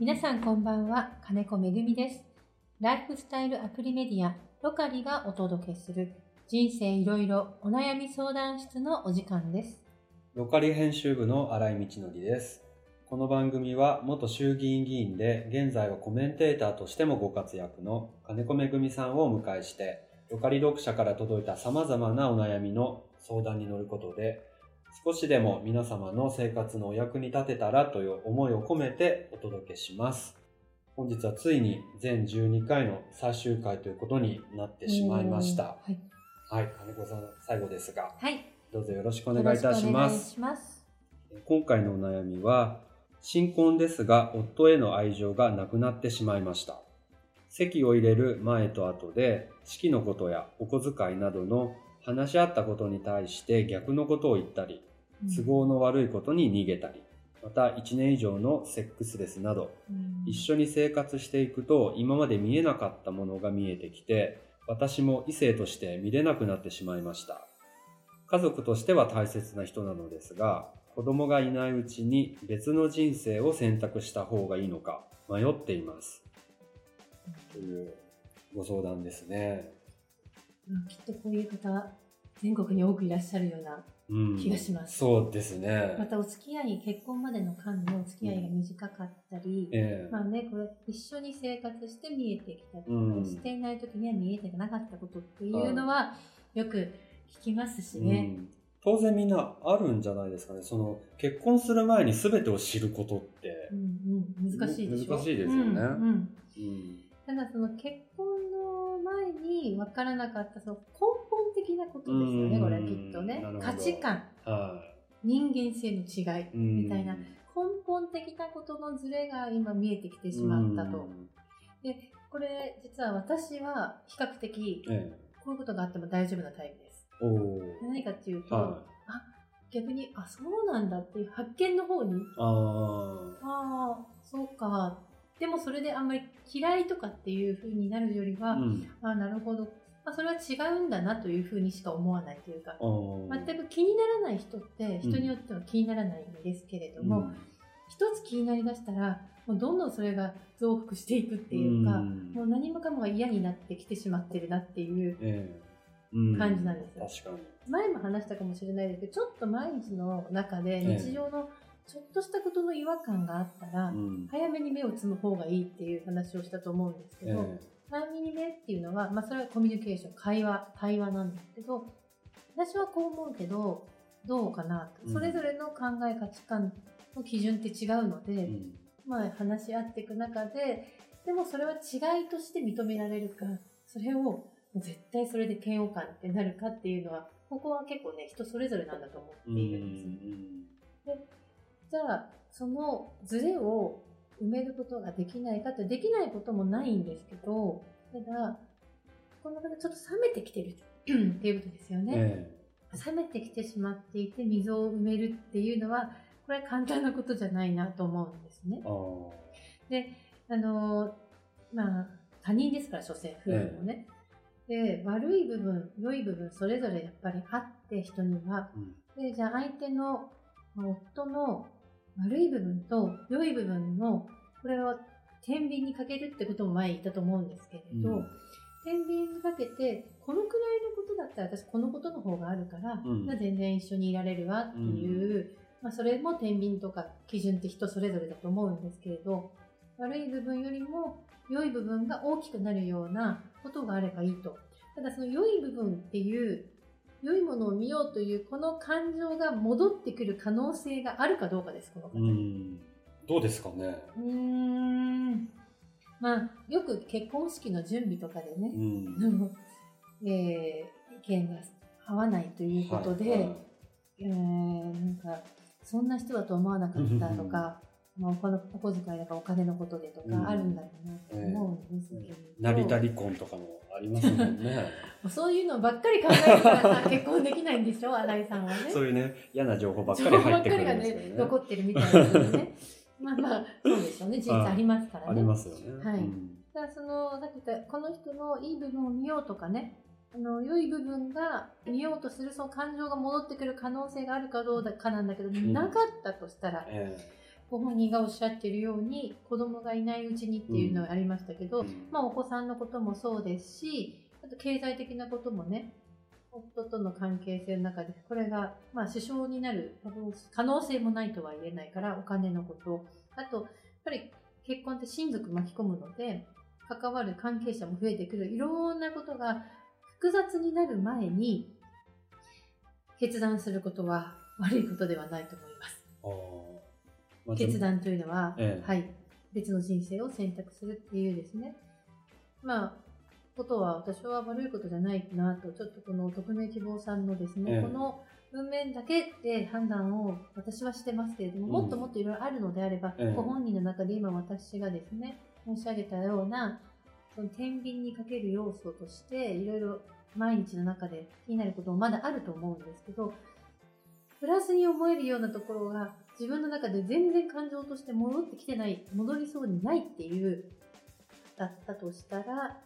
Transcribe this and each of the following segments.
皆さんこんばんは、金子めぐみです。ライフスタイルアプリメディア、ロカリがお届けする人生いろいろお悩み相談室のお時間です。ロカリ編集部の新井道則です。この番組は元衆議院議員で現在はコメンテーターとしてもご活躍の金子めぐみさんをお迎えしてロカリ読者から届いた様々なお悩みの相談に乗ることで少しでも皆様の生活のお役に立てたらという思いを込めてお届けします。本日はついに全12回の最終回ということになってしまいました。はい。はい、金子さん最後ですがはい。どうぞよろしくお願いいたしますよろくお願い。します。今回のお悩みは新婚ですが夫への愛情がなくなってしまいました籍を入れる前と後で式のことやお小遣いなどの話し合ったことに対して逆のことを言ったり都合の悪いことに逃げたりまた1年以上のセックスレスなどうん。一緒に生活していくと今まで見えなかったものが見えてきて私も異性として見れなくなってしまいました。家族としては大切な人なのですが子供がいないうちに別の人生を選択した方がいいのか迷っています。というご相談ですね、うん。きっとこういう方、全国に多くいらっしゃるような、うん、気がします。そうですね。またお付き合い、結婚までの間のお付き合いが短かったり、ええ。まあね、これ一緒に生活して見えてきたりとか、うん。していない時には見えてなかったことっていうのはよく聞きますしね。うん。当然みんなあるんじゃないですかね。その結婚する前に全てを知ることって。う、んうん、難しいでしょ難しいですよね。うんうん。うん。ただその結婚の前に分からなかったその根本的なことですよね、うんこれきっとね価値観は人間性の違いみたいな根本的なことのズレが今見えてきてしまったと。でこれ実は私は比較的。こういうことがあっても大丈夫なタイプです。何かっていうと、は逆にあそうなんだっていう発見の方にい。あああそうかでもそれであんまり嫌いとかっていう風になるよりあ。は、うん。ああなるほど、まあ、それは違うんだなというふうにしか思わないというか全く気にならない人って人によっては気にならないんですけれども、うん、一つ気になりだしたらもうどんどんそれが増幅していくっていうか、うん、もう何もかもが嫌になってきてしまってるなっていう感じなんですよ。えーうん、前も話したかもしれないですけどちょっと毎日の中で日常の、ちょっとしたことの違和感があったら、えー、早めに目をつむ方がいいっていう話をしたと思うんですけど、えー3ミリ目っていうのは、まあ、それはコミュニケーション、会話、対話なんですけど、私はこう思うけど、どうかな、うん、それぞれの考え、価値観の基準って違うので、うん、まあ、話し合っていく中で、でもそれは違いとして認められるか、それを絶対それで嫌悪感ってなるかっていうのは、ここは結構ね、人それぞれなんだと思っているんです。でじゃあ、そのズレを埋めることができないかってできないこともないんですけどただこの方ちょっと冷めてきてる っていうことですよね。え冷めてきてしまっていて溝を埋めるっていうのはこれ簡単なことじゃないなと思うんですね。であのまあ他人ですから所詮夫婦もね。で悪い部分良い部分それぞれやっぱりあって人にはうん。でじゃあ相手のまあ夫の悪い部分と良い部分のこれを天秤にかけるってことも前言ったと思うんですけれど、うん。天秤にかけてこのくらいのことだったら私このことの方があるから、うん。まあ全然一緒にいられるわっていう、まあ、それも天秤とか基準って人それぞれだと思うんですけれど悪い部分よりも良い部分が大きくなるようなことがあればいいと。ただその良い部分っていう良いものを見ようというこの感情が戻ってくる可能性があるかどうかですこの方うに。ん。どうですかね。うーんまあよく結婚式の準備とかでね、うん。えー意見が合わないということで、はいはいえーなんかそんな人だと思わなかったとか、まあ、お小遣いだかお金のことでとうん。かあるんだろうなと思うんですけれど、成田離婚とかもありますもんね。そういうのばっかり考えてからさ結婚できないんでしょ？新井さんはね。そういうね、嫌な情報ばっか情り報ばってくるんですよね。ね。残ってるみたいでね。まあまあそうでしょうね。事実ありますからね。ありますよね。はい。うん。だからそのさっき言ったこの人のいい部分を見ようとかね。あの良い部分が見ようとするその感情が戻ってくる可能性があるかどうかなんだけど、ん。なかったとしたらえご本人がおっしゃってるように子供がいないうちにっていうのはありましたけど、うん。まあ、お子さんのこともそうですしあと経済的なこともね夫との関係性の中でこれが、まあ、支障になる可能性もないとは言えないからお金のこと。あとやっぱり結婚って親族巻き込むので関わる関係者も増えてくる。いろんなことが複雑になる前に決断することは悪いことではないと思います。決断というのは、ええ。はい、別の人生を選択するっていうですね、まあ、ことは私は悪いことじゃないなと、ちょっとこの匿名希望さんのですね、ええ。この文面だけで判断を私はしてますけれども、うん。もっともっといろいろあるのであれば、ええ。ご本人の中で今私がですね、申し上げたような、その天秤にかける要素として、いろいろ毎日の中で気になることもまだあると思うんですけど、プラスに思えるようなところが自分の中で全然感情として戻ってきてない、戻りそうにないっていう、だったとしたら、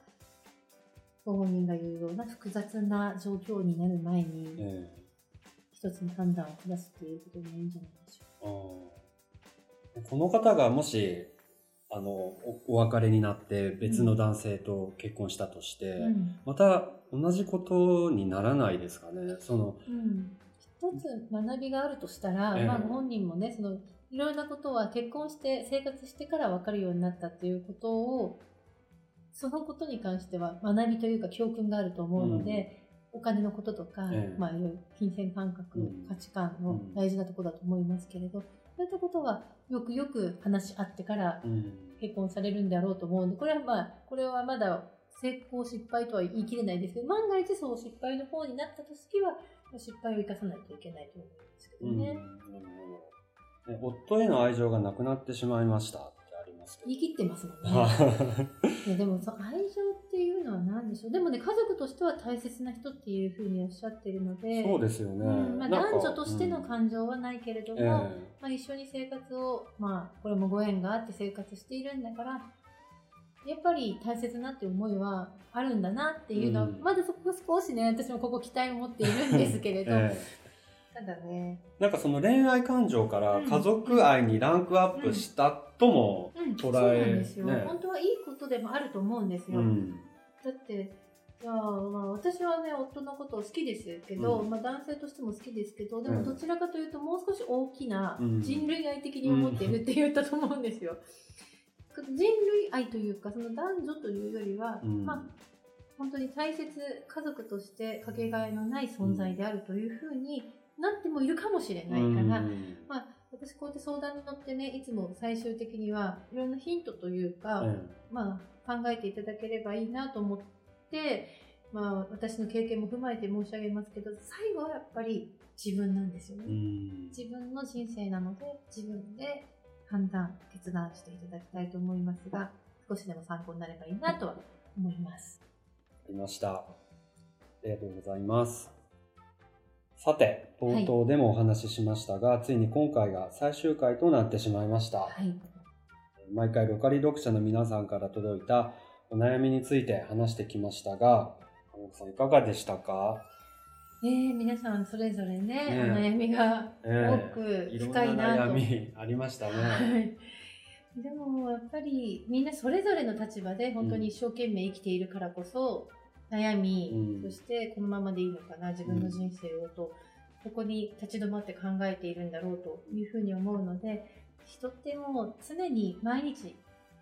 ご本人が言うような複雑な状況になる前に、え一つの判断を下すっていうことがいいんじゃないでしょえあーこの方がもしあのおお別れになって別の男性と結婚したとして、う。うん。また同じことにならないですかねそのうん。一つ学びがあるとしたら、ええ。まあご本人もね、その、いろいろなことは結婚して生活してから分かるようになったっていうことを、そのことに関しては学びというか教訓があると思うので、お金のこととか、ええ。まあいろいろ金銭感覚、うん。価値観の大事なところだと思いますけれど、そういったことはよくよく話し合ってからうん。結婚されるんだろうと思うんで、これはまあ、これはまだ成功失敗とは言い切れないですけど、万が一そう失敗の方になったときは、失敗を生かさないといけないと思うんですけどうんなね。るほどね夫への愛情がなくなってしまいましたってありますけど言い切ってますもんね。はいやでもその愛情っていうのは何でしょう。でもね、家族としては大切な人っていうふうにおっしゃってるので、そうですよね、うんまあ、男女としての感情はないけれども、うんえまあ、一緒に生活を、まあ、これもご縁があって生活しているんだから、やっぱり大切なって思いはあるんだなっていうのは、うん。まだそこ少しね、私もここ期待を持っているんですけれえど、ええ。ただね、なんかその恋愛感情から家族愛にランクアップしたとも、うん、捉えそうなんですよ、ね。本当はいいことでもあると思うんですよ。うん。だって、いやまあ、私はね、夫のことを好きですけど、うん。まあ、男性としても好きですけど、でうん。もどちらかというと、もう少し大きなうん。人類愛的に思っているって言ったと思うんですよ。人類愛というか、その男女というよりは、うん。まあ、本当に大切、家族としてかけがえのない存在であるというふうになってもいるかもしれないから、うん。まあ、私こうやって相談に乗ってね、いつも最終的にはいろんなヒントというか、えまあ、考えていただければいいなと思って、まあ、私の経験も踏まえて申し上げますけど、最後はやっぱり自分なんですよね。自分の人生なので、自分で判断、決断していただきたいと思いますが、少しでも参考になればいいなとは思います。ありました。ありがとうございます。さて、冒頭でもお話ししましたが、ついに今回が最終回となってしまいました。はい。毎回ロカリ読者の皆さんから届いたお悩みについて話してきましたが、さんいかがでしたか？えー、皆さんそれぞれね、ねお悩みがえ多く深いなと。な悩みありましたね。はい。でもやっぱりみんなそれぞれの立場で本当に一生懸命生きているからこそ、悩み、うんそしてこのままでいいのかな自分の人生をと、ここに立ち止まって考えているんだろうというふうに思うので人ってもう常に毎日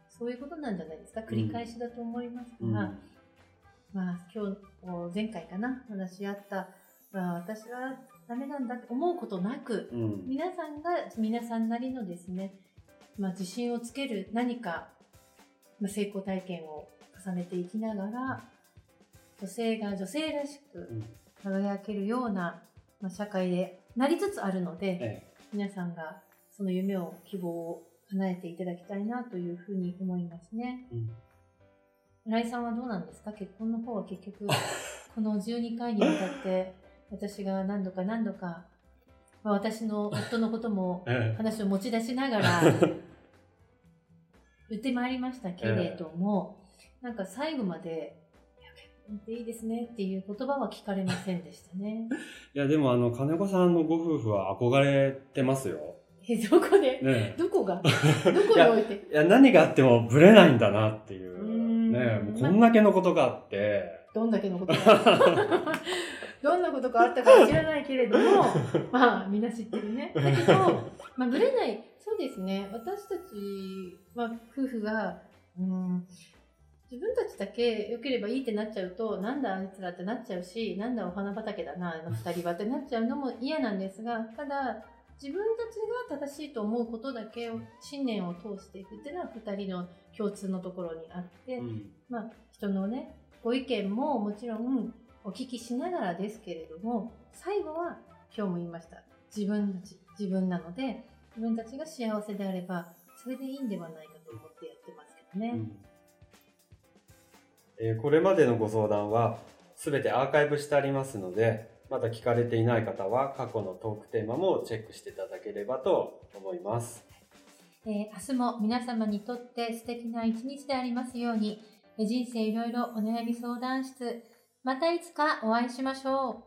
そういうことなんじゃないですか繰り返しだと思いますが、うんまあ今日前回かな話し合った、まあ、私はダメなんだって思うことなく、うん。皆さんが皆さんなりのですね、まあ、自信をつける何か、まあ、成功体験を重ねていきながら女性が女性らしくうん。輝けるような、まあ、社会でなりつつあるのでえ皆さんがその夢を希望を叶えていただきたいなというふうに思いますね。えうん。村井さんはどうなんですか？結婚の方は結局 この12回にわたって私が何度か何度か、まあ、私の夫のことも ええ話を持ち出しながら 言ってまいりましたけれども、なんか最後まで「いや結婚っていいですね」っていう言葉は聞かれませんでしたね。いやでもあの金子さんのご夫婦は憧れてますよ。え、どこで？ねどこが？どこに置いて？いや、何があってもブレないんだなっていう。うんねもうこんだけのことがあって。どんだけのことがどんなことがあったかは知らないけれども、まあ、みんな知ってるね。だけど、まあ、ぶれない、そうですね、私たち、まあ、夫婦が、うん、自分たちだけ良ければいいってなっちゃうと、なんだあいつらってなっちゃうし、なんだお花畑だな、あの二人はってなっちゃうのも嫌なんですが、ただ、自分たちが正しいと思うことだけを、信念を通していくっていうのは二人の共通のところにあって、うんまあ、人のね、ご意見ももちろんお聞きしながらですけれども、最後は今日も言いました。自分たち、自分なので、自分たちが幸せであれば、それでいいんではないかと思ってやってますけどね。うんえーこれまでのご相談はすべてアーカイブしてありますので、まだ聞かれていない方は過去のトークテーマもチェックしていただければと思います。えー明日も皆様にとって素敵な一日でありますように、えー人生いろいろお悩み相談室、またいつかお会いしましょう。